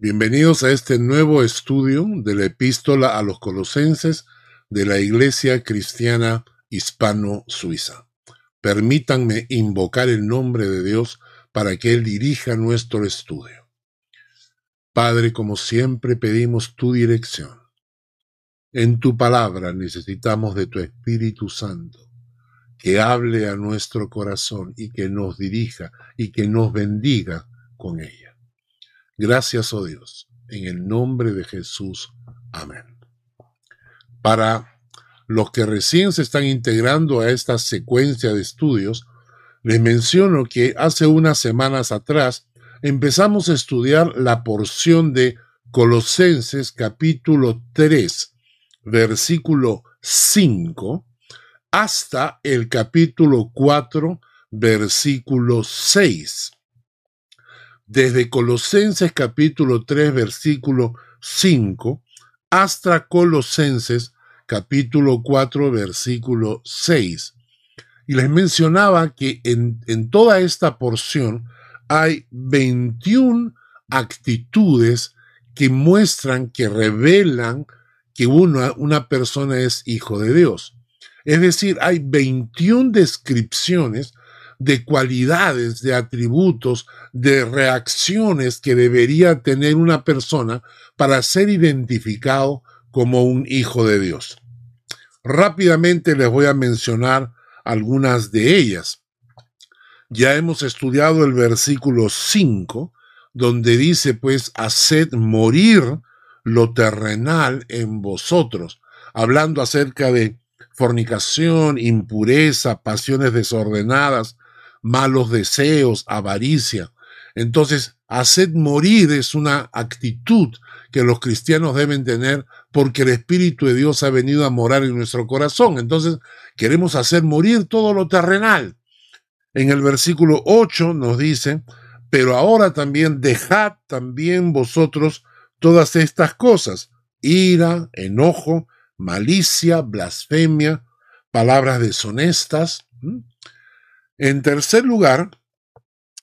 Bienvenidos a este nuevo estudio de la epístola a los colosenses de la Iglesia Cristiana Hispano-Suiza. Permítanme invocar el nombre de Dios para que Él dirija nuestro estudio. Padre, como siempre pedimos tu dirección. En tu palabra necesitamos de tu Espíritu Santo, que hable a nuestro corazón y que nos dirija y que nos bendiga con ella. Gracias, oh Dios, en el nombre de Jesús. Amén. Para los que recién se están integrando a esta secuencia de estudios, les menciono que hace unas semanas atrás empezamos a estudiar la porción de Colosenses capítulo 3, versículo 5, hasta el capítulo 4, versículo 6 desde Colosenses capítulo 3 versículo 5 hasta Colosenses capítulo 4 versículo 6. Y les mencionaba que en, en toda esta porción hay 21 actitudes que muestran, que revelan que una, una persona es hijo de Dios. Es decir, hay 21 descripciones de cualidades, de atributos, de reacciones que debería tener una persona para ser identificado como un hijo de Dios. Rápidamente les voy a mencionar algunas de ellas. Ya hemos estudiado el versículo 5, donde dice, pues, haced morir lo terrenal en vosotros, hablando acerca de fornicación, impureza, pasiones desordenadas, malos deseos, avaricia. Entonces, haced morir es una actitud que los cristianos deben tener porque el Espíritu de Dios ha venido a morar en nuestro corazón. Entonces, queremos hacer morir todo lo terrenal. En el versículo 8 nos dice, pero ahora también dejad también vosotros todas estas cosas, ira, enojo, malicia, blasfemia, palabras deshonestas, en tercer lugar,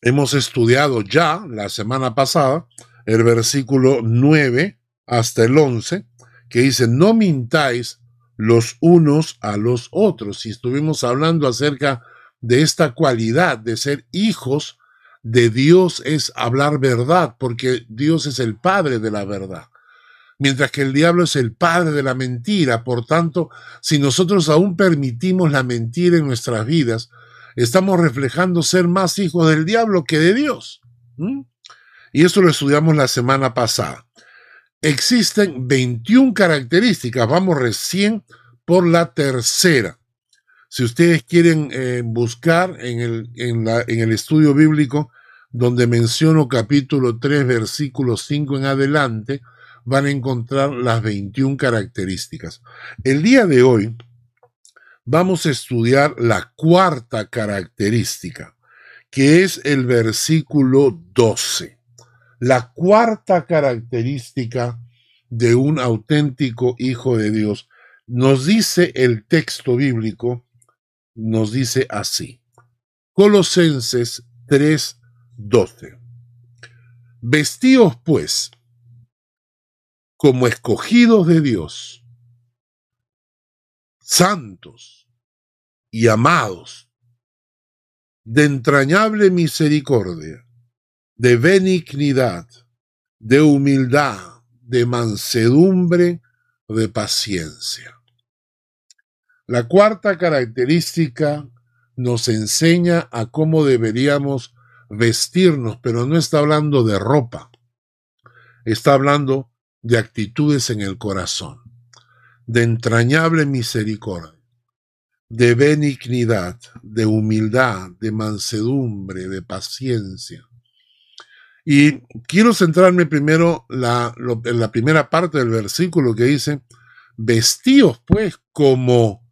hemos estudiado ya la semana pasada el versículo 9 hasta el 11, que dice, no mintáis los unos a los otros. Y estuvimos hablando acerca de esta cualidad de ser hijos de Dios es hablar verdad, porque Dios es el Padre de la verdad mientras que el diablo es el padre de la mentira. Por tanto, si nosotros aún permitimos la mentira en nuestras vidas, estamos reflejando ser más hijos del diablo que de Dios. Y eso lo estudiamos la semana pasada. Existen 21 características, vamos recién por la tercera. Si ustedes quieren eh, buscar en el, en, en el estudio bíblico, donde menciono capítulo 3, versículo 5 en adelante, van a encontrar las 21 características. El día de hoy vamos a estudiar la cuarta característica, que es el versículo 12. La cuarta característica de un auténtico hijo de Dios nos dice el texto bíblico, nos dice así. Colosenses 3:12. Vestíos pues como escogidos de Dios santos y amados, de entrañable misericordia, de benignidad, de humildad, de mansedumbre, de paciencia. La cuarta característica nos enseña a cómo deberíamos vestirnos, pero no está hablando de ropa, está hablando de actitudes en el corazón de entrañable misericordia, de benignidad, de humildad, de mansedumbre, de paciencia. Y quiero centrarme primero en la primera parte del versículo que dice, vestíos pues como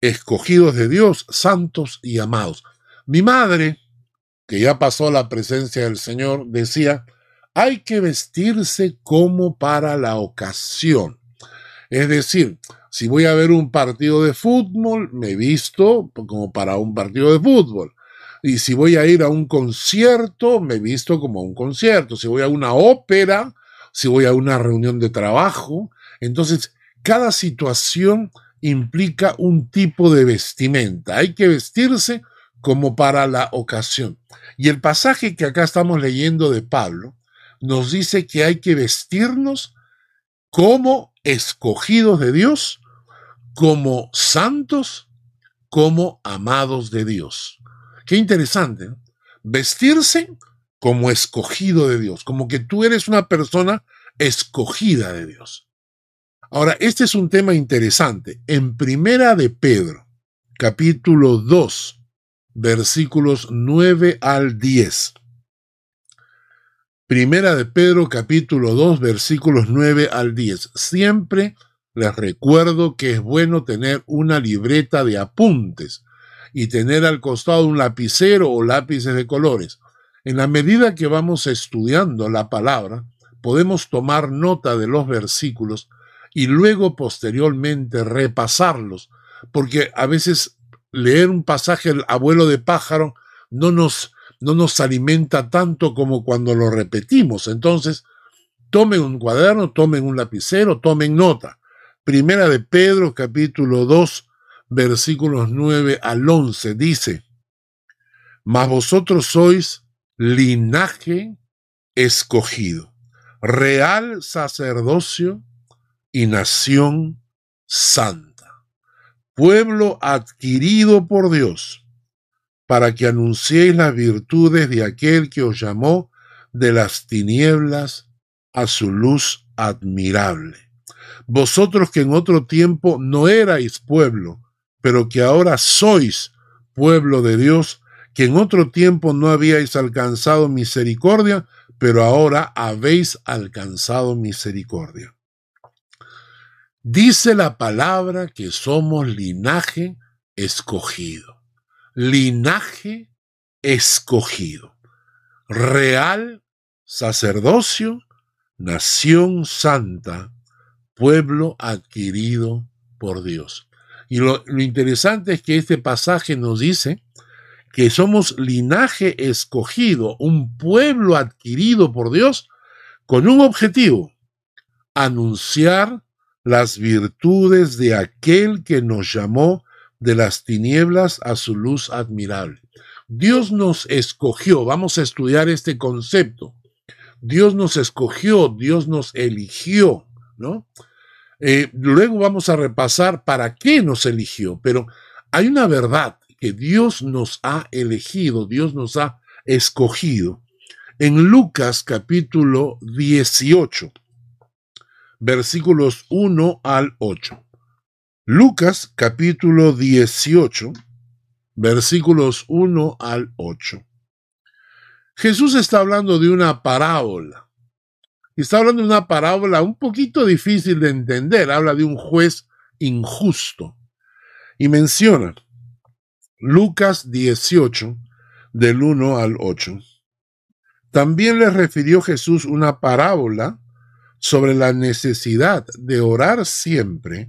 escogidos de Dios, santos y amados. Mi madre, que ya pasó la presencia del Señor, decía, hay que vestirse como para la ocasión. Es decir, si voy a ver un partido de fútbol, me visto como para un partido de fútbol. Y si voy a ir a un concierto, me visto como a un concierto. Si voy a una ópera, si voy a una reunión de trabajo. Entonces, cada situación implica un tipo de vestimenta. Hay que vestirse como para la ocasión. Y el pasaje que acá estamos leyendo de Pablo nos dice que hay que vestirnos como escogidos de Dios, como santos, como amados de Dios. Qué interesante. Vestirse como escogido de Dios, como que tú eres una persona escogida de Dios. Ahora, este es un tema interesante. En Primera de Pedro, capítulo 2, versículos 9 al 10. Primera de Pedro, capítulo 2, versículos 9 al 10. Siempre les recuerdo que es bueno tener una libreta de apuntes y tener al costado un lapicero o lápices de colores. En la medida que vamos estudiando la palabra, podemos tomar nota de los versículos y luego posteriormente repasarlos, porque a veces leer un pasaje el abuelo de pájaro no nos, no nos alimenta tanto como cuando lo repetimos. Entonces, tomen un cuaderno, tomen un lapicero, tomen nota. Primera de Pedro, capítulo 2, versículos 9 al 11, dice, Mas vosotros sois linaje escogido, real sacerdocio, y nación santa, pueblo adquirido por Dios, para que anunciéis las virtudes de aquel que os llamó de las tinieblas a su luz admirable. Vosotros que en otro tiempo no erais pueblo, pero que ahora sois pueblo de Dios, que en otro tiempo no habíais alcanzado misericordia, pero ahora habéis alcanzado misericordia. Dice la palabra que somos linaje escogido. Linaje escogido. Real sacerdocio, nación santa, pueblo adquirido por Dios. Y lo, interesante es que este pasaje nos dice que somos linaje escogido, un pueblo adquirido por Dios con un objetivo, anunciar las virtudes de aquel que nos llamó de las tinieblas a su luz admirable. Dios nos escogió, vamos a estudiar este concepto. Dios nos escogió, Dios nos eligió, ¿no? Eh, luego vamos a repasar para qué nos eligió, pero hay una verdad que Dios nos ha elegido, Dios nos ha escogido. En Lucas capítulo 18, versículos 1 al 8. Lucas capítulo 18, versículos 1 al 8. Jesús está hablando de una parábola. Y está hablando de una parábola un poquito difícil de entender. Habla de un juez injusto. Y menciona Lucas 18, del 1 al 8. También le refirió Jesús una parábola sobre la necesidad de orar siempre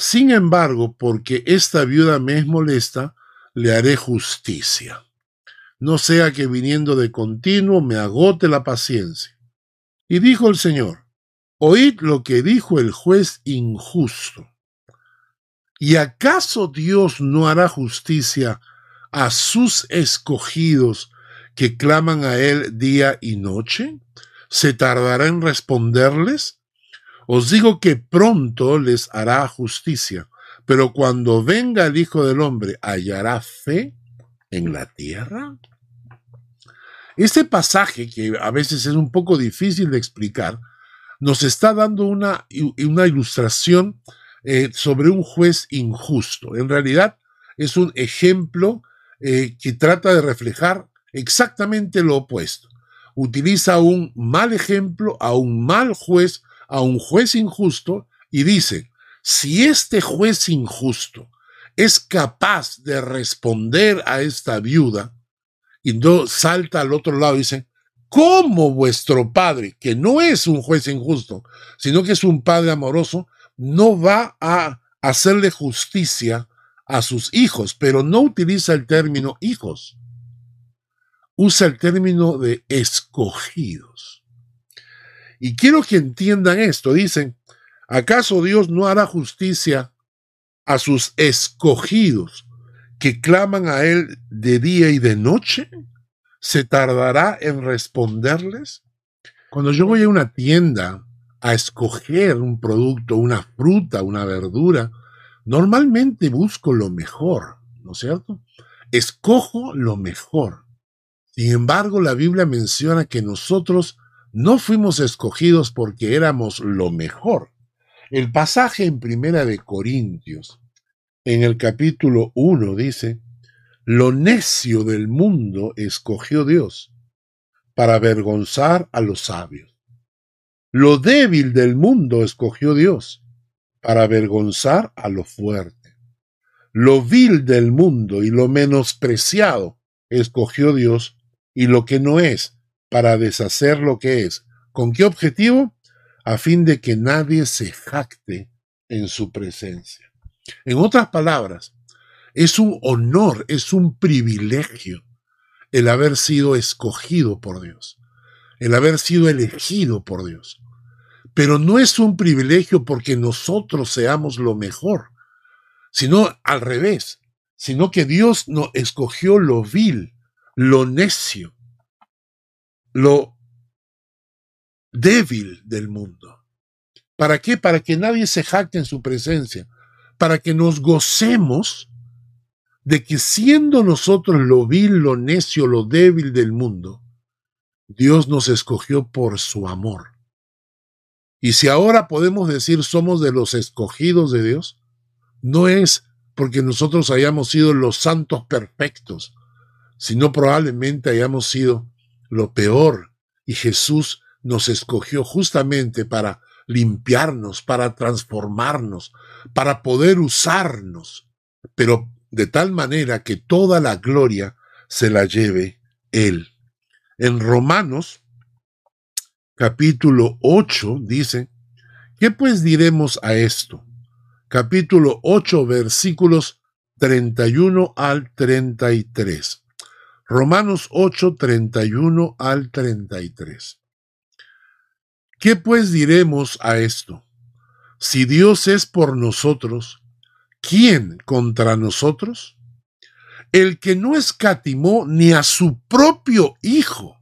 Sin embargo, porque esta viuda me es molesta, le haré justicia. No sea que viniendo de continuo me agote la paciencia. Y dijo el Señor, oíd lo que dijo el juez injusto. ¿Y acaso Dios no hará justicia a sus escogidos que claman a Él día y noche? ¿Se tardará en responderles? Os digo que pronto les hará justicia, pero cuando venga el Hijo del Hombre, ¿hallará fe en la tierra? Este pasaje, que a veces es un poco difícil de explicar, nos está dando una, una ilustración eh, sobre un juez injusto. En realidad es un ejemplo eh, que trata de reflejar exactamente lo opuesto utiliza un mal ejemplo, a un mal juez, a un juez injusto y dice, si este juez injusto es capaz de responder a esta viuda, y salta al otro lado y dice, ¿cómo vuestro padre, que no es un juez injusto, sino que es un padre amoroso, no va a hacerle justicia a sus hijos, pero no utiliza el término hijos, usa el término de escogidos. Y quiero que entiendan esto, dicen, ¿acaso Dios no hará justicia a sus escogidos que claman a Él de día y de noche? ¿Se tardará en responderles? Cuando yo voy a una tienda a escoger un producto, una fruta, una verdura, normalmente busco lo mejor, ¿no es cierto? Escojo lo mejor. Sin embargo, la Biblia menciona que nosotros no fuimos escogidos porque éramos lo mejor. El pasaje en Primera de Corintios, en el capítulo 1, dice, lo necio del mundo escogió Dios para avergonzar a los sabios. Lo débil del mundo escogió Dios para avergonzar a lo fuerte. Lo vil del mundo y lo menospreciado escogió Dios y lo que no es para deshacer lo que es. ¿Con qué objetivo? a fin de que nadie se jacte en su presencia. En otras palabras, es un honor, es un privilegio el haber sido escogido por Dios, el haber sido elegido por Dios. Pero no es un privilegio porque nosotros seamos lo mejor, sino al revés, sino que Dios nos escogió lo vil, lo necio, lo débil del mundo. ¿Para qué? Para que nadie se jacte en su presencia, para que nos gocemos de que siendo nosotros lo vil, lo necio, lo débil del mundo, Dios nos escogió por su amor. Y si ahora podemos decir somos de los escogidos de Dios, no es porque nosotros hayamos sido los santos perfectos, sino probablemente hayamos sido lo peor y Jesús nos escogió justamente para limpiarnos, para transformarnos, para poder usarnos, pero de tal manera que toda la gloria se la lleve Él. En Romanos capítulo 8 dice, ¿qué pues diremos a esto? Capítulo 8 versículos 31 al 33. Romanos 8, 31 al 33. ¿Qué pues diremos a esto? Si Dios es por nosotros, ¿quién contra nosotros? El que no escatimó ni a su propio Hijo,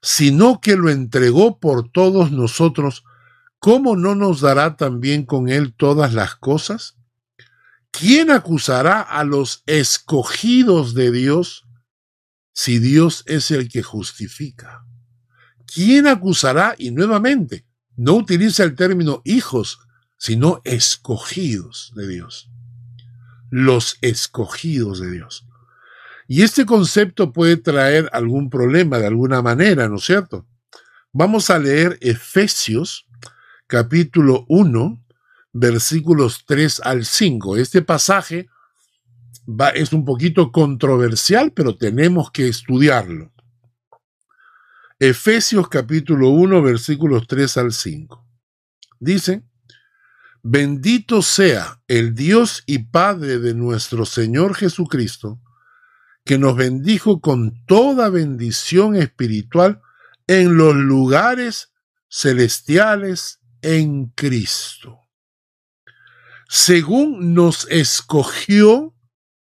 sino que lo entregó por todos nosotros, ¿cómo no nos dará también con él todas las cosas? ¿Quién acusará a los escogidos de Dios si Dios es el que justifica? ¿quién acusará? Y nuevamente, no utiliza el término hijos, sino escogidos de Dios. Los escogidos de Dios. Y este concepto puede traer algún problema de alguna manera, ¿no es cierto? Vamos a leer Efesios capítulo 1, versículos 3 al 5. Este pasaje es un poquito controversial, pero tenemos que estudiarlo. Efesios capítulo 1 versículos 3 al 5. Dice, bendito sea el Dios y Padre de nuestro Señor Jesucristo, que nos bendijo con toda bendición espiritual en los lugares celestiales en Cristo, según nos escogió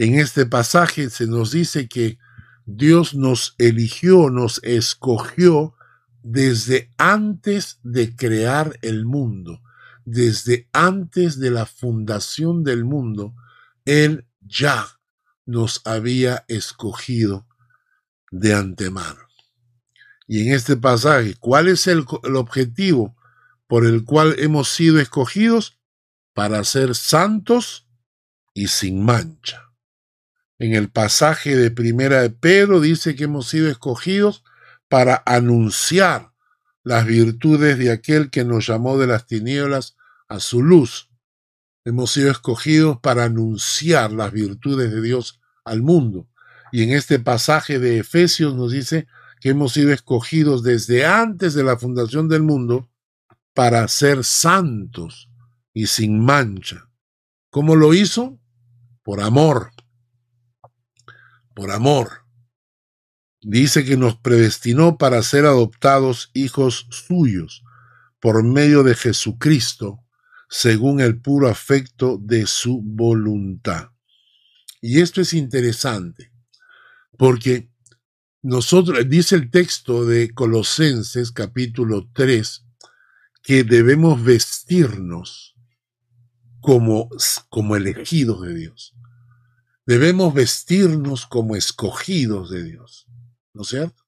En este pasaje se nos dice que Dios nos eligió, nos escogió desde antes de crear el mundo, desde antes de la fundación del mundo, Él ya nos había escogido de antemano. Y en este pasaje, ¿cuál es el, el objetivo por el cual hemos sido escogidos? Para ser santos y sin mancha. En el pasaje de Primera de Pedro dice que hemos sido escogidos para anunciar las virtudes de aquel que nos llamó de las tinieblas a su luz. Hemos sido escogidos para anunciar las virtudes de Dios al mundo. Y en este pasaje de Efesios nos dice que hemos sido escogidos desde antes de la fundación del mundo para ser santos y sin mancha. ¿Cómo lo hizo? Por amor. Por amor. Dice que nos predestinó para ser adoptados hijos suyos por medio de Jesucristo, según el puro afecto de su voluntad. Y esto es interesante, porque nosotros, dice el texto de Colosenses capítulo 3, que debemos vestirnos como, como elegidos de Dios. Debemos vestirnos como escogidos de Dios. ¿No es cierto?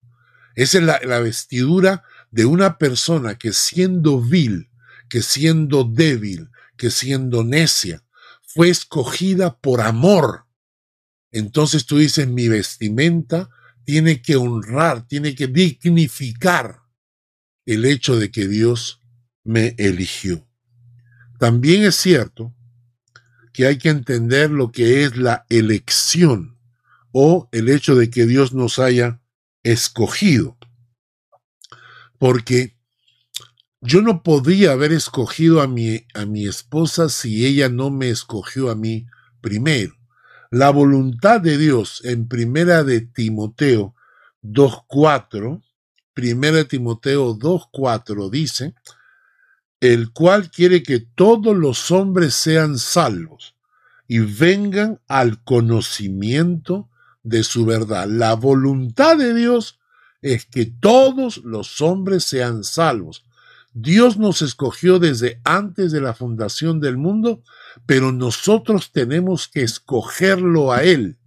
Esa es la, la vestidura de una persona que siendo vil, que siendo débil, que siendo necia, fue escogida por amor. Entonces tú dices, mi vestimenta tiene que honrar, tiene que dignificar el hecho de que Dios me eligió. También es cierto que hay que entender lo que es la elección o el hecho de que Dios nos haya escogido. Porque yo no podía haber escogido a mi, a mi esposa si ella no me escogió a mí primero. La voluntad de Dios en Primera de Timoteo 2.4, Primera de Timoteo 2.4 dice, el cual quiere que todos los hombres sean salvos y vengan al conocimiento de su verdad. La voluntad de Dios es que todos los hombres sean salvos. Dios nos escogió desde antes de la fundación del mundo, pero nosotros tenemos que escogerlo a Él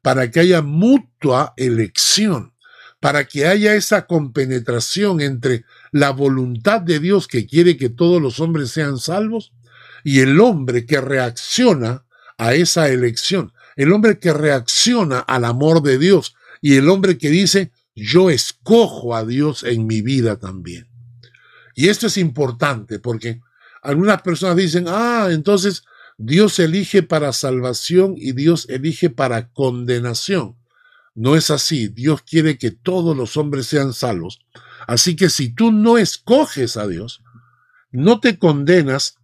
para que haya mutua elección, para que haya esa compenetración entre la voluntad de Dios que quiere que todos los hombres sean salvos y el hombre que reacciona a esa elección, el hombre que reacciona al amor de Dios y el hombre que dice, yo escojo a Dios en mi vida también. Y esto es importante porque algunas personas dicen, ah, entonces Dios elige para salvación y Dios elige para condenación. No es así. Dios quiere que todos los hombres sean salvos. Así que si tú no escoges a Dios, no te condenas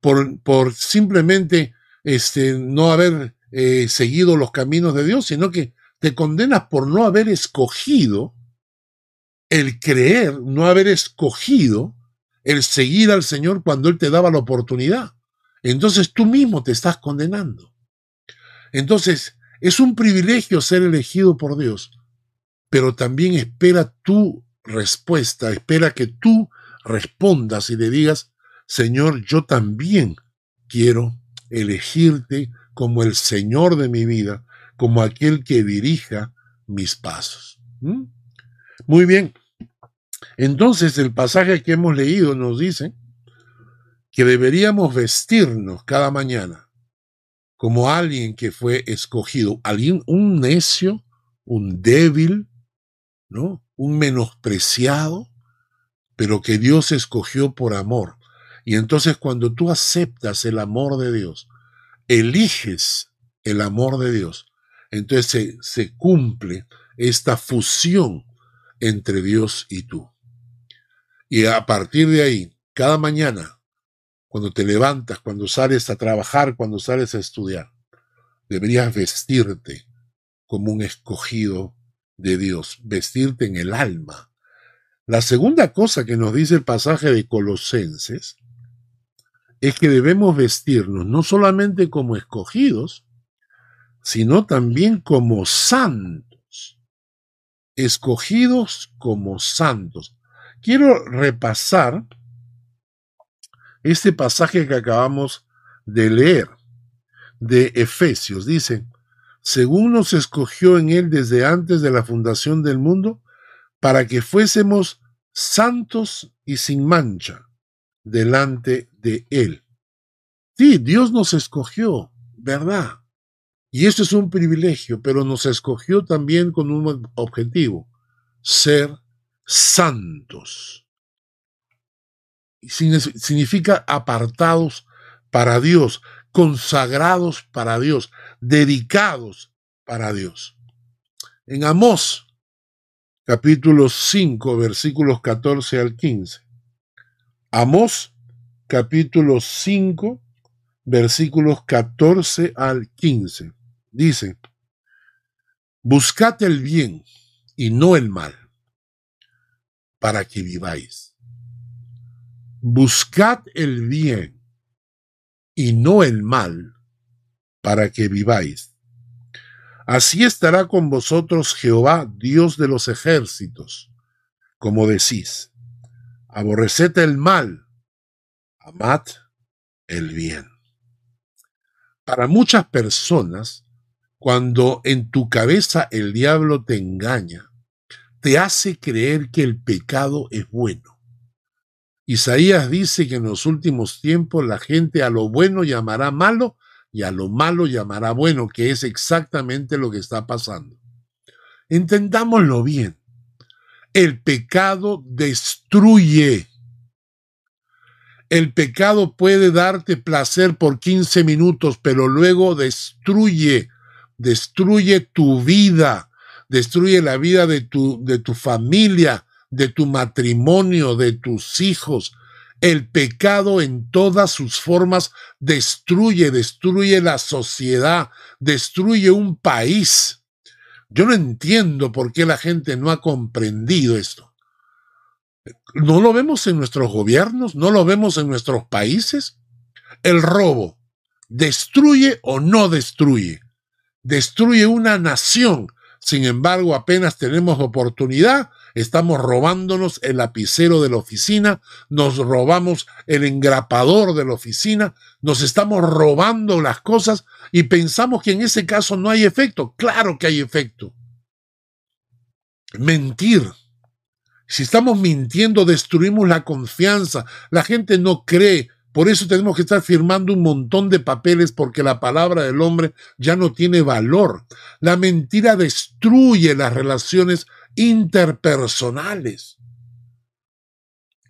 por, por simplemente este, no haber eh, seguido los caminos de Dios, sino que te condenas por no haber escogido el creer, no haber escogido el seguir al Señor cuando Él te daba la oportunidad. Entonces tú mismo te estás condenando. Entonces, es un privilegio ser elegido por Dios, pero también espera tu respuesta, espera que tú respondas y le digas, Señor, yo también quiero elegirte como el Señor de mi vida, como aquel que dirija mis pasos. ¿Mm? Muy bien. Entonces el pasaje que hemos leído nos dice que deberíamos vestirnos cada mañana como alguien que fue escogido, alguien, un necio, un débil, ¿no? Un menospreciado, pero que Dios escogió por amor. Y entonces cuando tú aceptas el amor de Dios, eliges el amor de Dios, entonces se, cumple esta fusión entre Dios y tú. Y a partir de ahí, cada mañana, cuando te levantas, cuando sales a trabajar, cuando sales a estudiar, deberías vestirte como un escogido de Dios, vestirte en el alma. La segunda cosa que nos dice el pasaje de Colosenses es que debemos vestirnos no solamente como escogidos, sino también como santos, escogidos como santos. Quiero repasar este pasaje que acabamos de leer de Efesios. Dice, según nos escogió en Él desde antes de la fundación del mundo, para que fuésemos santos y sin mancha delante de Él. Sí, Dios nos escogió, ¿verdad? Y esto es un privilegio, pero nos escogió también con un objetivo, ser santos. Significa apartados para Dios, consagrados para Dios, dedicados para Dios. En Amós, capítulo 5, versículos 14 al 15. Amós, capítulo 5, versículos 14 al 15. Dice, buscad el bien y no el mal, para que viváis. Buscad el bien y no el mal, para que viváis. Así estará con vosotros Jehová, Dios de los ejércitos, como decís. Aborreced el mal, amad el bien. Para muchas personas, cuando en tu cabeza el diablo te engaña, te hace creer que el pecado es bueno. Isaías dice que en los últimos tiempos la gente a lo bueno llamará malo y a lo malo llamará bueno, que es exactamente lo que está pasando. Entendámoslo bien. El pecado destruye. El pecado puede darte placer por 15 minutos, pero luego destruye, destruye tu vida, destruye la vida de tu, de tu familia, de tu matrimonio, de tus hijos. El pecado en todas sus formas destruye, destruye la sociedad, destruye un país. Yo no entiendo por qué la gente no ha comprendido esto. ¿No lo vemos en nuestros gobiernos? ¿No lo vemos en nuestros países? El robo, ¿destruye o no destruye? Destruye una nación. Sin embargo, apenas tenemos oportunidad, estamos robándonos el lapicero de la oficina, nos robamos el engrapador de la oficina, nos estamos robando las cosas y pensamos que en ese caso no hay efecto. Claro que hay efecto. Mentir. Si estamos mintiendo, destruimos la confianza. La gente no cree. Por eso tenemos que estar firmando un montón de papeles porque la palabra del hombre ya no tiene valor. La mentira destruye las relaciones interpersonales.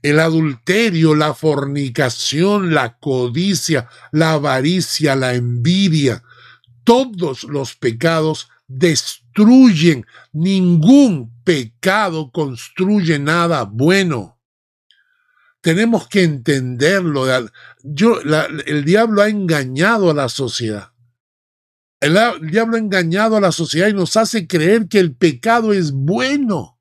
El adulterio, la fornicación, la codicia, la avaricia, la envidia, todos los pecados destruyen. Ningún pecado construye nada bueno. Tenemos que entenderlo. Yo, el diablo ha engañado a la sociedad. El, diablo ha engañado a la sociedad y nos hace creer que el pecado es bueno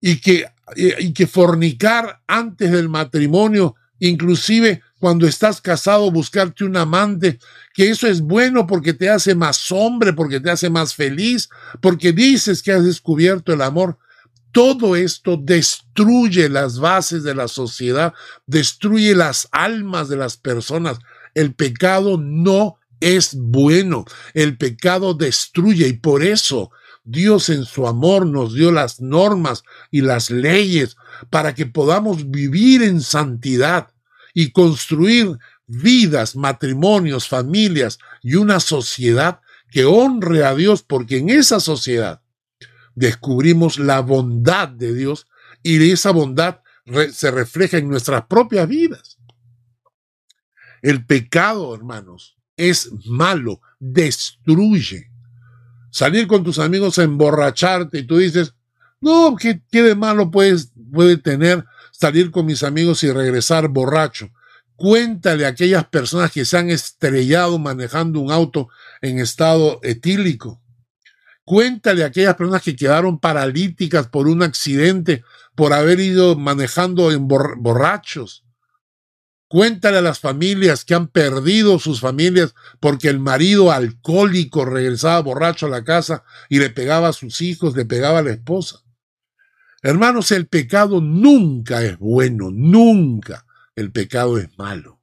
y que, y que fornicar antes del matrimonio, inclusive cuando estás casado, buscarte un amante, que eso es bueno porque te hace más hombre, porque te hace más feliz, porque dices que has descubierto el amor. Todo esto destruye las bases de la sociedad, destruye las almas de las personas. El pecado no es bueno. El pecado destruye y por eso Dios en su amor nos dio las normas y las leyes para que podamos vivir en santidad y construir vidas, matrimonios, familias y una sociedad que honre a Dios, porque en esa sociedad descubrimos la bondad de Dios y esa bondad se refleja en nuestras propias vidas. El pecado, hermanos, es malo, destruye. Salir con tus amigos a emborracharte y tú dices, no, ¿qué, de malo puedes, puede tener salir con mis amigos y regresar borracho? Cuéntale a aquellas personas que se han estrellado manejando un auto en estado etílico. Cuéntale a aquellas personas que quedaron paralíticas por un accidente, por haber ido manejando en borrachos. Cuéntale a las familias que han perdido sus familias porque el marido alcohólico regresaba borracho a la casa y le pegaba a sus hijos, le pegaba a la esposa. Hermanos, el pecado nunca es bueno, nunca, el pecado es malo.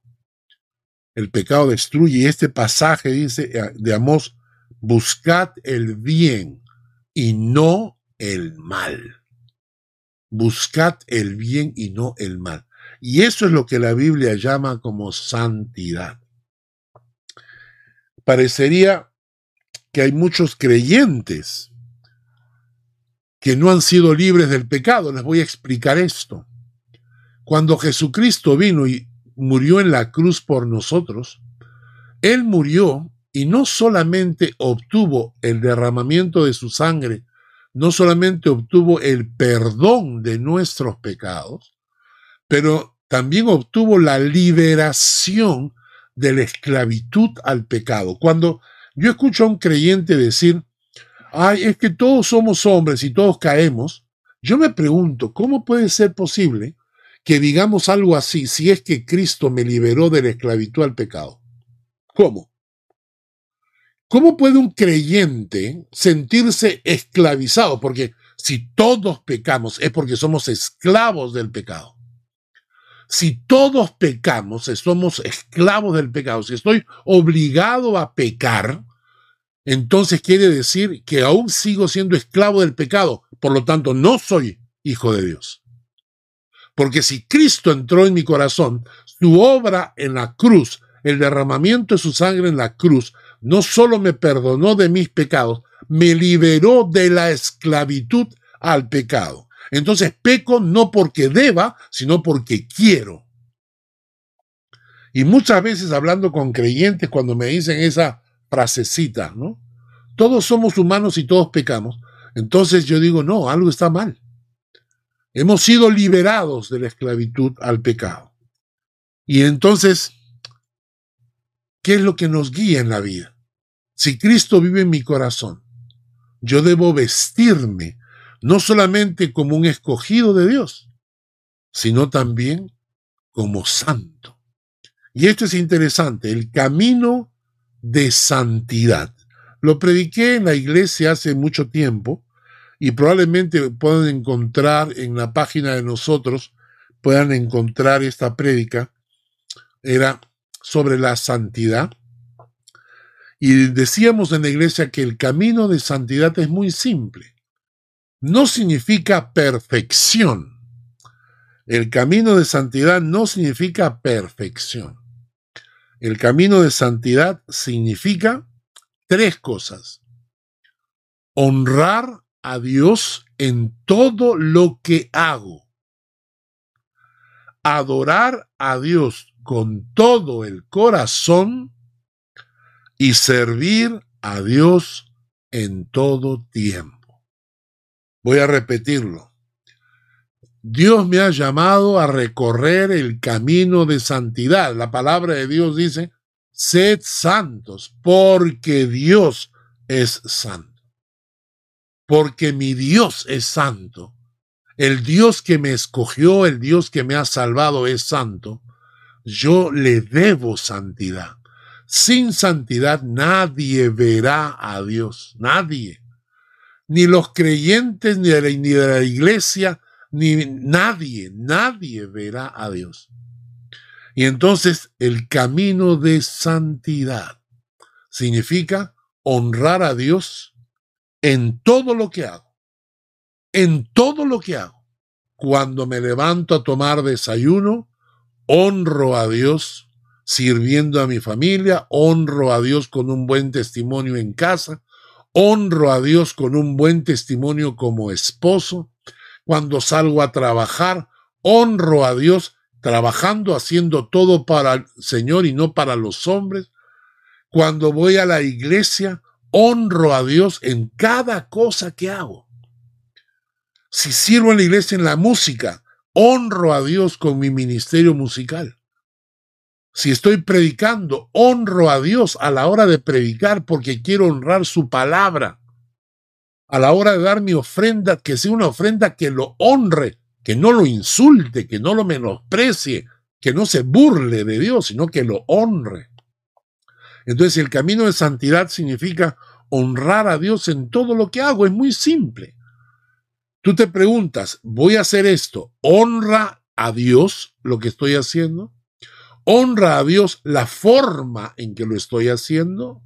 El pecado destruye. Y este pasaje dice eh, de Amós, buscad el bien y no el mal. Buscad el bien y no el mal. Y eso es lo que la Biblia llama como santidad. Parecería que hay muchos creyentes que no han sido libres del pecado. Les voy a explicar esto. Cuando Jesucristo vino y murió en la cruz por nosotros, Él murió y no solamente obtuvo el derramamiento de su sangre, no solamente obtuvo el perdón de nuestros pecados, pero también obtuvo la liberación de la esclavitud al pecado. Cuando yo escucho a un creyente decir, ay, es que todos somos hombres y todos caemos, yo me pregunto, ¿cómo puede ser posible que digamos algo así si es que Cristo me liberó de la esclavitud al pecado? ¿Cómo? ¿Cómo puede un creyente sentirse esclavizado? Porque si todos pecamos es porque somos esclavos del pecado. Si todos pecamos, somos esclavos del pecado. Si estoy obligado a pecar, entonces quiere decir que aún sigo siendo esclavo del pecado. Por lo tanto, no soy hijo de Dios. Porque si Cristo entró en mi corazón, su obra en la cruz, el derramamiento de su sangre en la cruz, no solo me perdonó de mis pecados, me liberó de la esclavitud al pecado. Entonces peco no porque deba, sino porque quiero. Y muchas veces hablando con creyentes cuando me dicen esa frasecita, ¿no? Todos somos humanos y todos pecamos. Entonces yo digo, no, algo está mal. Hemos sido liberados de la esclavitud al pecado. Y entonces, ¿qué es lo que nos guía en la vida? Si Cristo vive en mi corazón, yo debo vestirme no solamente como un escogido de Dios, sino también como santo. Y esto es interesante, el camino de santidad. Lo prediqué en la iglesia hace mucho tiempo y probablemente puedan encontrar en la página de nosotros, puedan encontrar esta prédica. Era sobre la santidad. Y decíamos en la iglesia que el camino de santidad es muy simple. No significa perfección. El camino de santidad no significa perfección. El camino de santidad significa tres cosas. Honrar a Dios en todo lo que hago. Adorar a Dios con todo el corazón y servir a Dios en todo tiempo. Voy a repetirlo. Dios me ha llamado a recorrer el camino de santidad. La palabra de Dios dice, sed santos, porque Dios es santo. Porque mi Dios es santo. El Dios que me escogió, el Dios que me ha salvado es santo. Yo le debo santidad. Sin santidad nadie verá a Dios, nadie. Ni los creyentes, ni de la, iglesia, ni nadie, nadie verá a Dios. Y entonces el camino de santidad significa honrar a Dios en todo lo que hago. En todo lo que hago. Cuando me levanto a tomar desayuno, honro a Dios sirviendo a mi familia, honro a Dios con un buen testimonio en casa, honro a Dios con un buen testimonio como esposo. Cuando salgo a trabajar, honro a Dios trabajando, haciendo todo para el Señor y no para los hombres. Cuando voy a la iglesia, honro a Dios en cada cosa que hago. Si sirvo en la iglesia en la música, honro a Dios con mi ministerio musical. Si estoy predicando, honro a Dios a la hora de predicar porque quiero honrar su palabra. A la hora de dar mi ofrenda, que sea una ofrenda que lo honre que no lo insulte, que no lo menosprecie, que no se burle de Dios, sino que lo honre. Entonces el camino de santidad significa honrar a Dios en todo lo que hago. Es muy simple. Tú te preguntas, voy a hacer esto, ¿honra a Dios lo que estoy haciendo? ¿Honra a Dios la forma en que lo estoy haciendo?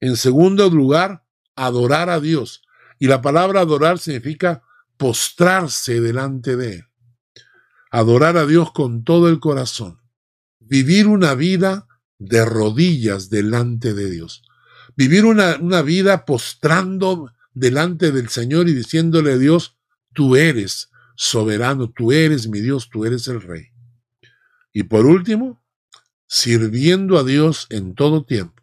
En segundo lugar, adorar a Dios. Y la palabra adorar significa postrarse delante de Él. Adorar a Dios con todo el corazón. Vivir una vida de rodillas delante de Dios. Vivir una, una vida postrando delante del Señor y diciéndole a Dios, tú eres soberano, tú eres mi Dios, tú eres el Rey. Y por último, sirviendo a Dios en todo tiempo,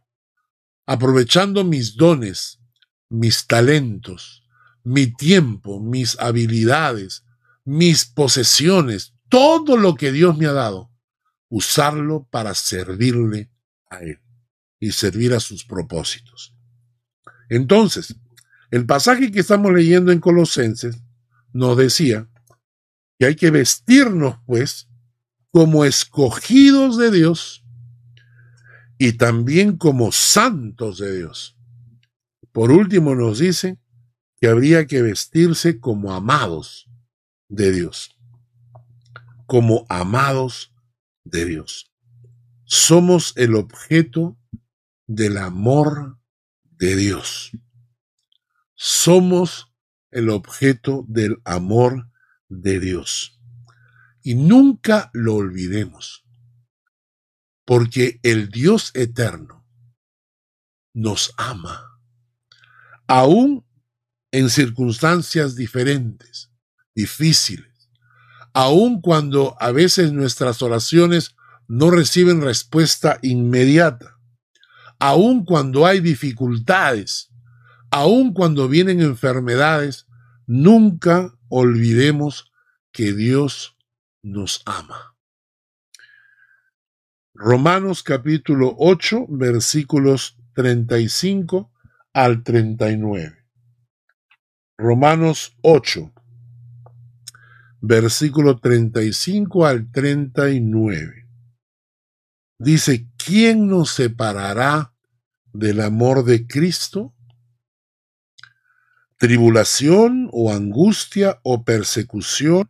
aprovechando mis dones, mis talentos, mi tiempo, mis habilidades, mis posesiones, todo lo que Dios me ha dado, usarlo para servirle a Él y servir a sus propósitos. Entonces, el pasaje que estamos leyendo en Colosenses nos decía que hay que vestirnos, pues, como escogidos de Dios y también como santos de Dios. Por último nos dice que habría que vestirse como amados de Dios, como amados de Dios. Somos el objeto del amor de Dios. Somos el objeto del amor de Dios. Y nunca lo olvidemos, porque el Dios eterno nos ama, aún en circunstancias diferentes, difíciles, aun cuando a veces nuestras oraciones no reciben respuesta inmediata, aun cuando hay dificultades, aun cuando vienen enfermedades, nunca olvidemos que Dios nos ama. Romanos capítulo 8 versículos 35 al 39. Romanos 8 versículo 35 al 39. Dice, ¿quién nos separará del amor de Cristo? tribulación o angustia o persecución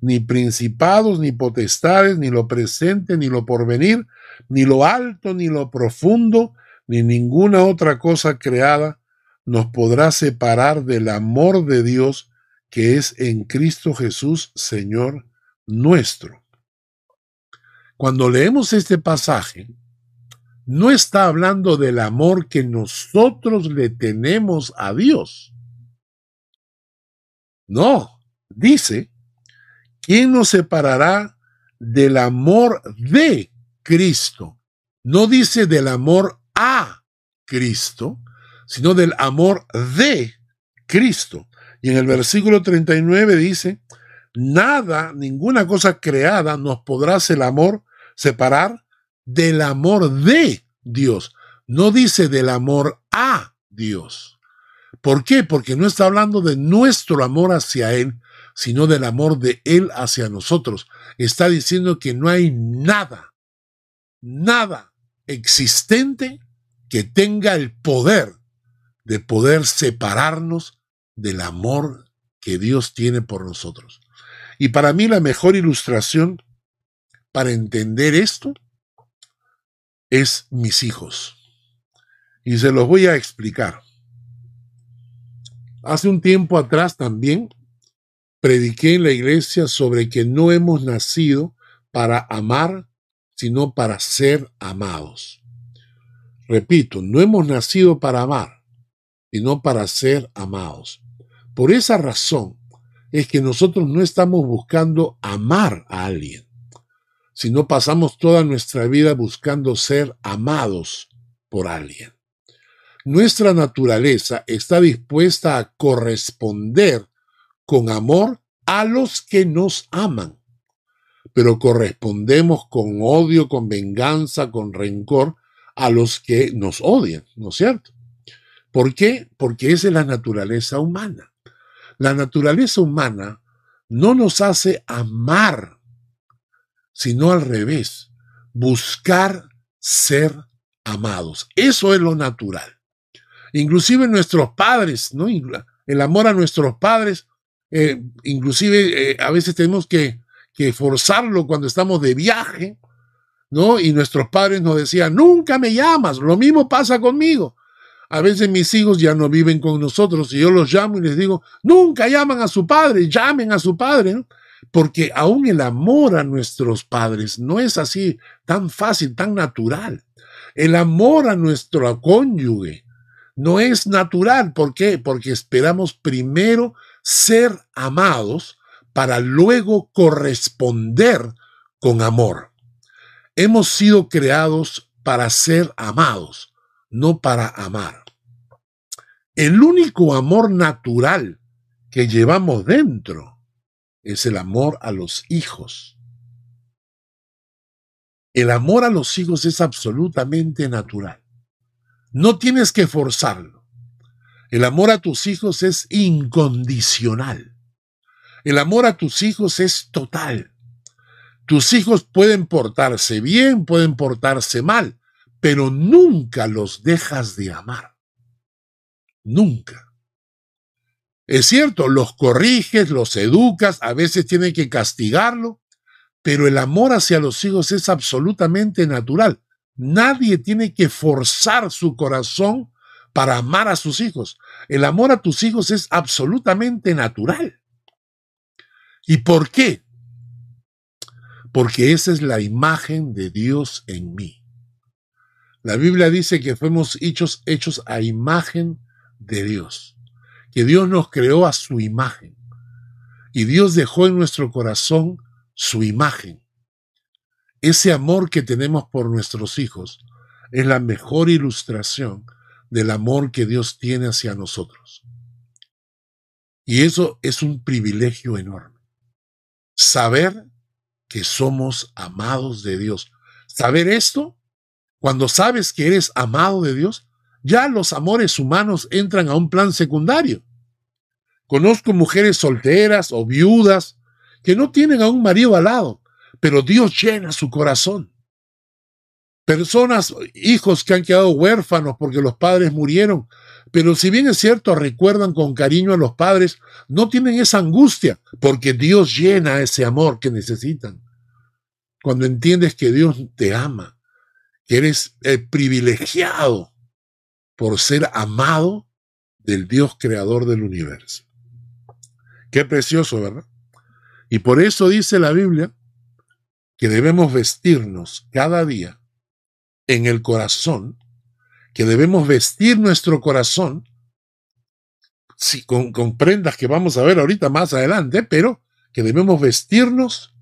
ni principados, ni potestades, ni lo presente, ni lo porvenir, ni lo alto, ni lo profundo, ni ninguna otra cosa creada nos podrá separar del amor de Dios que es en Cristo Jesús, Señor nuestro. Cuando leemos este pasaje, no está hablando del amor que nosotros le tenemos a Dios. No, dice, ¿quién nos separará del amor de Cristo? No dice del amor a Cristo, sino del amor de Cristo. Y en el versículo 39 dice, nada, ninguna cosa creada nos podrá el amor separar del amor de Dios. No dice del amor a Dios. ¿Por qué? Porque no está hablando de nuestro amor hacia Él, sino del amor de Él hacia nosotros. Está diciendo que no hay nada, nada existente que tenga el poder de poder separarnos del amor que Dios tiene por nosotros. Y para mí la mejor ilustración para entender esto es mis hijos. Y se los voy a explicar. Hace un tiempo atrás también prediqué en la iglesia sobre que no hemos nacido para amar, sino para ser amados. Repito, no hemos nacido para amar, sino para ser amados. Por esa razón es que nosotros no estamos buscando amar a alguien si no pasamos toda nuestra vida buscando ser amados por alguien. Nuestra naturaleza está dispuesta a corresponder con amor a los que nos aman. pero correspondemos con odio, con venganza, con rencor a los que nos odian, ¿no es cierto? ¿Por qué? Porque esa es la naturaleza humana. La naturaleza humana no nos hace amar, sino al revés, buscar ser amados. Eso es lo natural. Inclusive nuestros padres, ¿no? El amor a nuestros padres, eh, inclusive eh, a veces tenemos que, que forzarlo cuando estamos de viaje, ¿no? Y nuestros padres nos decían, nunca me llamas, lo mismo pasa conmigo. A veces mis hijos ya no viven con nosotros y yo los llamo y les digo, nunca llaman a su padre, llamen a su padre, ¿no? Porque aún el amor a nuestros padres no es así tan fácil, tan natural. El amor a nuestro cónyuge no es natural. ¿Por qué? Porque esperamos primero ser amados para luego corresponder con amor. Hemos sido creados para ser amados, no para amar. El único amor natural que llevamos dentro es el amor a los hijos. El amor a los hijos es absolutamente natural. No tienes que forzarlo. El amor a tus hijos es incondicional. El amor a tus hijos es total. Tus hijos pueden portarse bien, pueden portarse mal, pero nunca los dejas de amar. Nunca. Es cierto, los corriges, los educas, a veces tienen que castigarlo, pero el amor hacia los hijos es absolutamente natural. Nadie tiene que forzar su corazón para amar a sus hijos. El amor a tus hijos es absolutamente natural. ¿Y por qué? Porque esa es la imagen de Dios en mí. La Biblia dice que fuimos hechos, hechos a imagen de Dios, que Dios nos creó a su imagen y Dios dejó en nuestro corazón su imagen. Ese amor que tenemos por nuestros hijos es la mejor ilustración del amor que Dios tiene hacia nosotros. Y eso es un privilegio enorme. Saber que somos amados de Dios. Saber esto, cuando sabes que eres amado de Dios, ya los amores humanos entran a un plan secundario. Conozco mujeres solteras o viudas que no tienen a un marido al lado, pero Dios llena su corazón. Personas, hijos que han quedado huérfanos porque los padres murieron, pero si bien es cierto, recuerdan con cariño a los padres, no tienen esa angustia, porque Dios llena ese amor que necesitan. Cuando entiendes que Dios te ama, que eres el privilegiado por ser amado del Dios creador del universo. Qué precioso, ¿verdad? Y por eso dice la Biblia que debemos vestirnos cada día en el corazón, que debemos vestir nuestro corazón con, con prendas que vamos a ver ahorita más adelante, pero que debemos vestirnos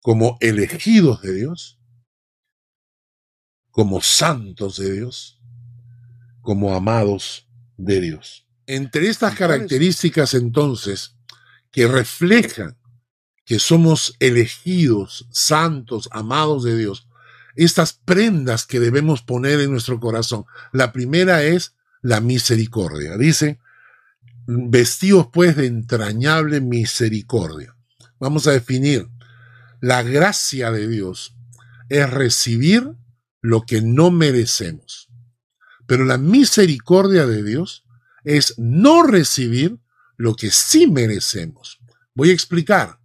como elegidos de Dios, como santos de Dios, como amados de Dios. Entre estas características entonces que reflejan que somos elegidos, santos, amados de Dios, estas prendas que debemos poner en nuestro corazón. La primera es la misericordia. Dice, vestidos pues de entrañable misericordia. Vamos a definir, la gracia de Dios es recibir lo que no merecemos. Pero la misericordia de Dios es no recibir lo que sí merecemos. Voy a explicar.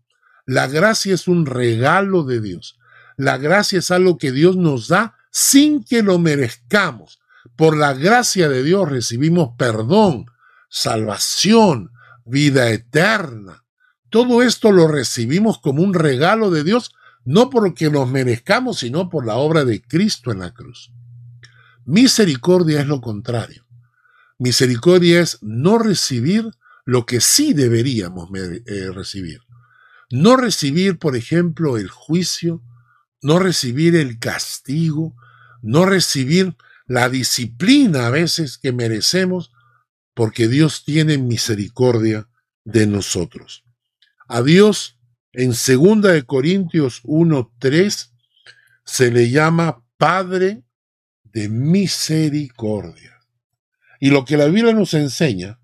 La gracia es un regalo de Dios. La gracia es algo que Dios nos da sin que lo merezcamos. Por la gracia de Dios recibimos perdón, salvación, vida eterna. Todo esto lo recibimos como un regalo de Dios, no porque nos merezcamos, sino por la obra de Cristo en la cruz. Misericordia es lo contrario. Misericordia es no recibir lo que sí deberíamos eh, recibir. No recibir, por ejemplo, el juicio, no recibir el castigo, no recibir la disciplina a veces que merecemos, porque Dios tiene misericordia de nosotros. A Dios en 2 de Corintios 1:3 se le llama Padre de misericordia. Y lo que la Biblia nos enseña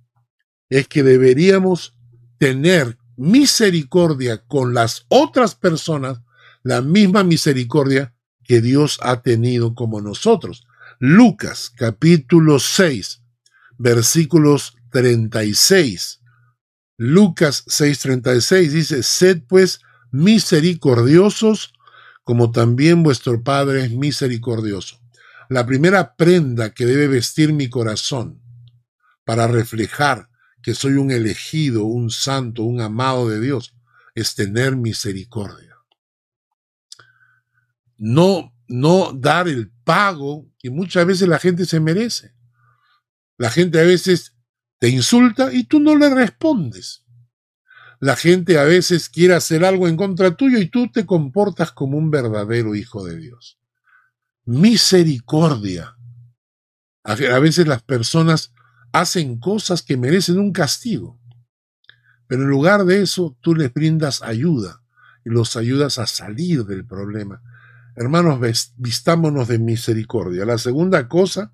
es que deberíamos tener misericordia con las otras personas, la misma misericordia que Dios ha tenido como nosotros. Lucas capítulo 6, versículos 36. Lucas 6:36 dice, sed pues misericordiosos como también vuestro Padre es misericordioso. La primera prenda que debe vestir mi corazón para reflejar que soy un elegido, un santo, un amado de Dios, es tener misericordia. No, no dar el pago que muchas veces la gente se merece. La gente a veces te insulta y tú no le respondes. La gente a veces quiere hacer algo en contra tuyo y tú te comportas como un verdadero hijo de Dios. Misericordia. A veces las personas hacen cosas que merecen un castigo, pero en lugar de eso tú les brindas ayuda y los ayudas a salir del problema. Hermanos, vistámonos de misericordia. La segunda cosa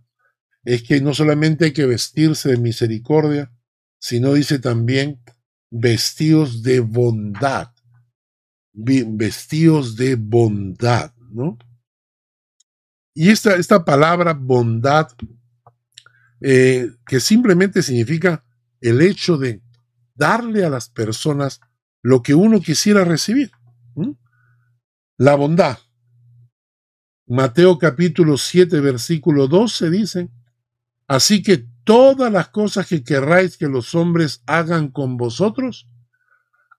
es que no solamente hay que vestirse de misericordia, sino dice también vestidos de bondad, vestidos de bondad, ¿no? Y esta, esta palabra bondad, eh, que simplemente significa el hecho de darle a las personas lo que uno quisiera recibir. La bondad. Mateo capítulo 7, versículo 12 dice, así que todas las cosas que querráis que los hombres hagan con vosotros,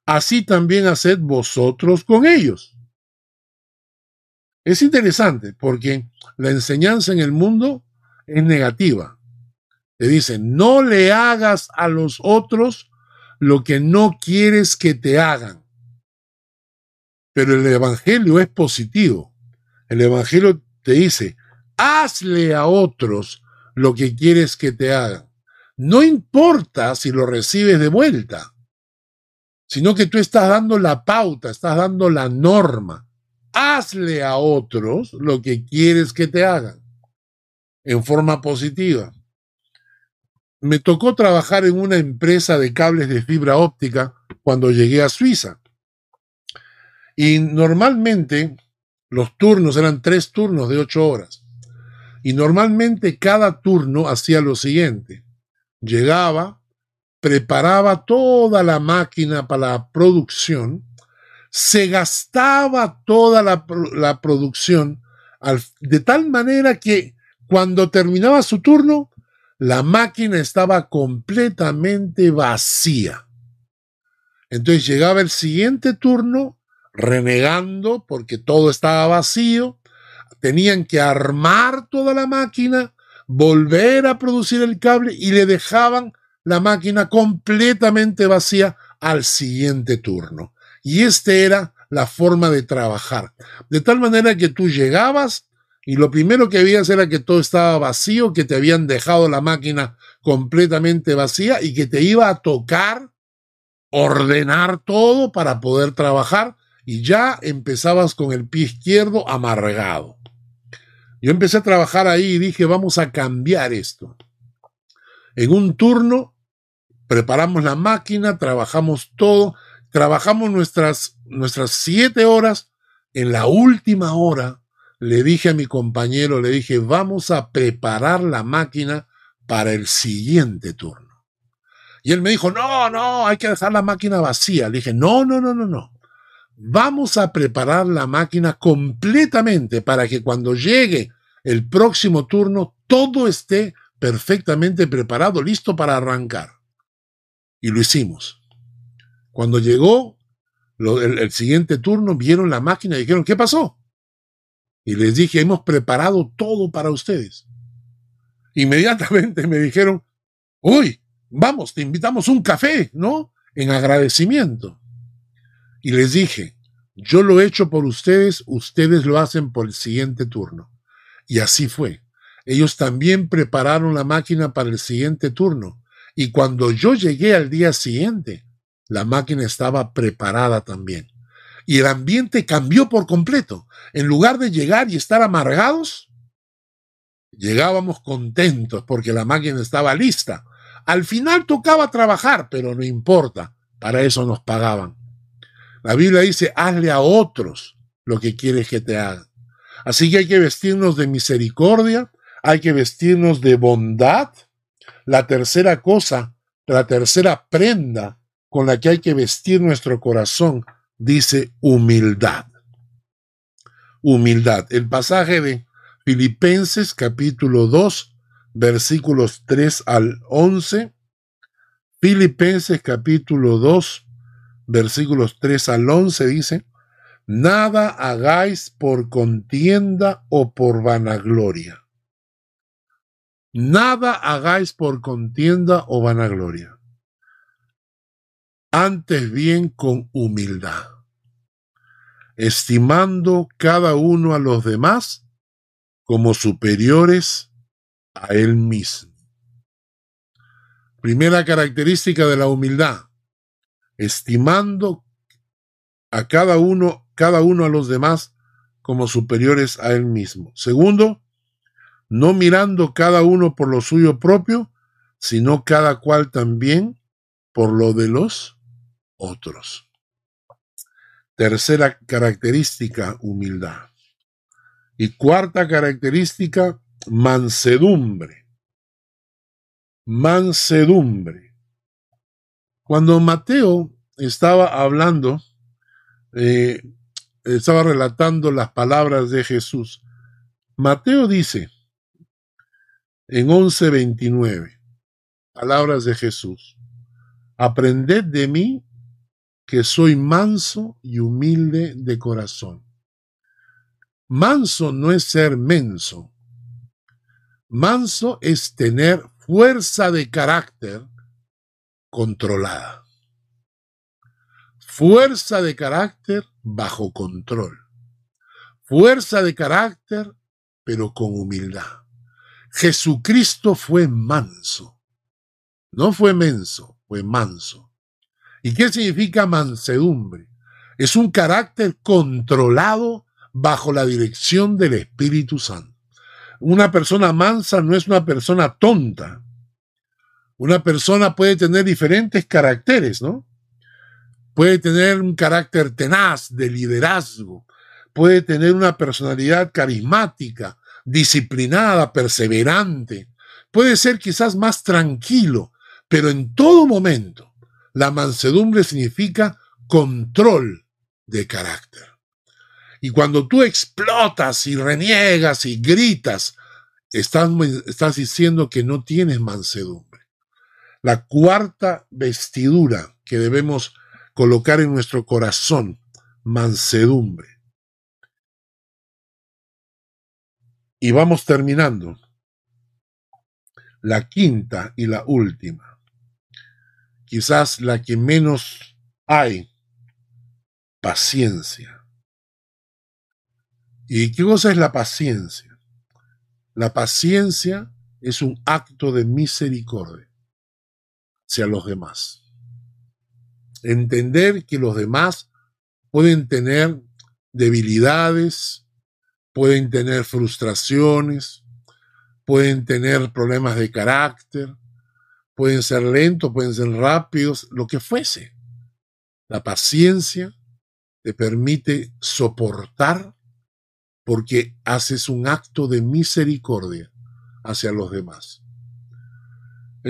así también haced vosotros con ellos. Es interesante porque la enseñanza en el mundo es negativa. Te dicen, no le hagas a los otros lo que no quieres que te hagan. Pero el Evangelio es positivo. El Evangelio te dice, hazle a otros lo que quieres que te hagan. No importa si lo recibes de vuelta, sino que tú estás dando la pauta, estás dando la norma. Hazle a otros lo que quieres que te hagan en forma positiva. Me tocó trabajar en una empresa de cables de fibra óptica cuando llegué a Suiza. Y normalmente los turnos eran tres turnos de ocho horas. Y normalmente cada turno hacía lo siguiente. Llegaba, preparaba toda la máquina para la producción, se gastaba toda la, producción de tal manera que cuando terminaba su turno, la máquina estaba completamente vacía. Entonces llegaba el siguiente turno renegando porque todo estaba vacío, tenían que armar toda la máquina, volver a producir el cable y le dejaban la máquina completamente vacía al siguiente turno. Y esta era la forma de trabajar. De tal manera que tú llegabas y lo primero que veías era que todo estaba vacío, que te habían dejado la máquina completamente vacía y que te iba a tocar ordenar todo para poder trabajar y ya empezabas con el pie izquierdo amargado. Yo empecé a trabajar ahí y dije, vamos a cambiar esto. En un turno preparamos la máquina, trabajamos todo, trabajamos nuestras, nuestras siete horas. En la última hora le dije a mi compañero, le dije, vamos a preparar la máquina para el siguiente turno. Y él me dijo, no, no, hay que dejar la máquina vacía. Le dije, no, no, no, no, no vamos a preparar la máquina completamente para que cuando llegue el próximo turno todo esté perfectamente preparado, listo para arrancar. Y lo hicimos. Cuando llegó el, siguiente turno, vieron la máquina y dijeron, ¿qué pasó? Y les dije, hemos preparado todo para ustedes. Inmediatamente me dijeron, uy, vamos, te invitamos un café, ¿no? En agradecimiento. Y les dije, yo lo he hecho por ustedes, ustedes lo hacen por el siguiente turno. Y así fue. Ellos también prepararon la máquina para el siguiente turno. Y cuando yo llegué al día siguiente, la máquina estaba preparada también. Y el ambiente cambió por completo. En lugar de llegar y estar amargados, llegábamos contentos porque la máquina estaba lista. Al final tocaba trabajar, pero no importa, para eso nos pagaban. La Biblia dice, hazle a otros lo que quieres que te hagan. Así que hay que vestirnos de misericordia, hay que vestirnos de bondad. La tercera cosa, la tercera prenda con la que hay que vestir nuestro corazón, dice humildad. Humildad. El pasaje de Filipenses capítulo 2, versículos 3 al 11. Filipenses capítulo 2, versículos 3 al 11 dice, Nada hagáis por contienda o por vanagloria. Nada hagáis por contienda o vanagloria. Antes bien con humildad, estimando cada uno a los demás como superiores a él mismo. Primera característica de la humildad, estimando a cada uno cada uno a los demás como superiores a él mismo. Segundo, no mirando cada uno por lo suyo propio, sino cada cual también por lo de los otros. Tercera característica, humildad. Y cuarta característica, mansedumbre. Mansedumbre. Cuando Mateo estaba hablando eh, estaba relatando las palabras de Jesús. Mateo dice en 11:29, palabras de Jesús, aprended de mí que soy manso y humilde de corazón. Manso no es ser menso. Manso es tener fuerza de carácter controlada. Fuerza de carácter bajo control. Fuerza de carácter, pero con humildad. Jesucristo fue manso. No fue menso, fue manso. ¿Y qué significa mansedumbre? Es un carácter controlado bajo la dirección del Espíritu Santo. Una persona mansa no es una persona tonta. Una persona puede tener diferentes caracteres, ¿no? puede tener un carácter tenaz de liderazgo, puede tener una personalidad carismática, disciplinada, perseverante, puede ser quizás más tranquilo, pero en todo momento la mansedumbre significa control de carácter. Y cuando tú explotas y reniegas y gritas, estás, estás diciendo que no tienes mansedumbre. La cuarta vestidura que debemos colocar en nuestro corazón mansedumbre. Y vamos terminando. La quinta y la última. Quizás la que menos hay. Paciencia. ¿Y qué cosa es la paciencia? La paciencia es un acto de misericordia hacia los demás entender que los demás pueden tener debilidades, pueden tener frustraciones, pueden tener problemas de carácter, pueden ser lentos, pueden ser rápidos, lo que fuese. La paciencia te permite soportar porque haces un acto de misericordia hacia los demás.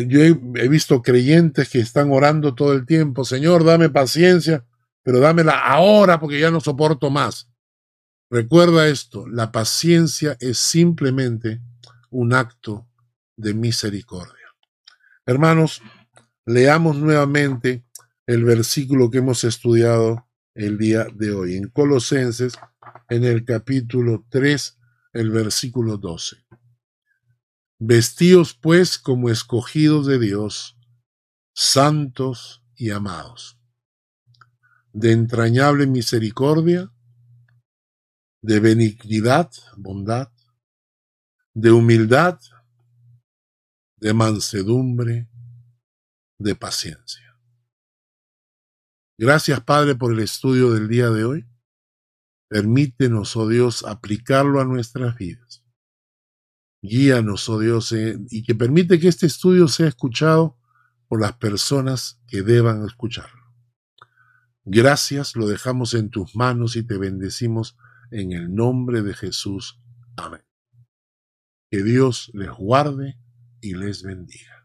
Yo he, visto creyentes que están orando todo el tiempo, Señor, dame paciencia, pero dámela ahora porque ya no soporto más. Recuerda esto, la paciencia es simplemente un acto de misericordia. Hermanos, leamos nuevamente el versículo que hemos estudiado el día de hoy, en Colosenses, en el capítulo 3, el versículo 12. Vestíos pues como escogidos de Dios, santos y amados, de entrañable misericordia, de benignidad, bondad, de humildad, de mansedumbre, de paciencia. Gracias, Padre, por el estudio del día de hoy. Permítenos, oh Dios, aplicarlo a nuestras vidas. Guíanos, oh Dios, eh, y que permite que este estudio sea escuchado por las personas que deban escucharlo. Gracias, lo dejamos en tus manos y te bendecimos en el nombre de Jesús. Amén. Que Dios les guarde y les bendiga.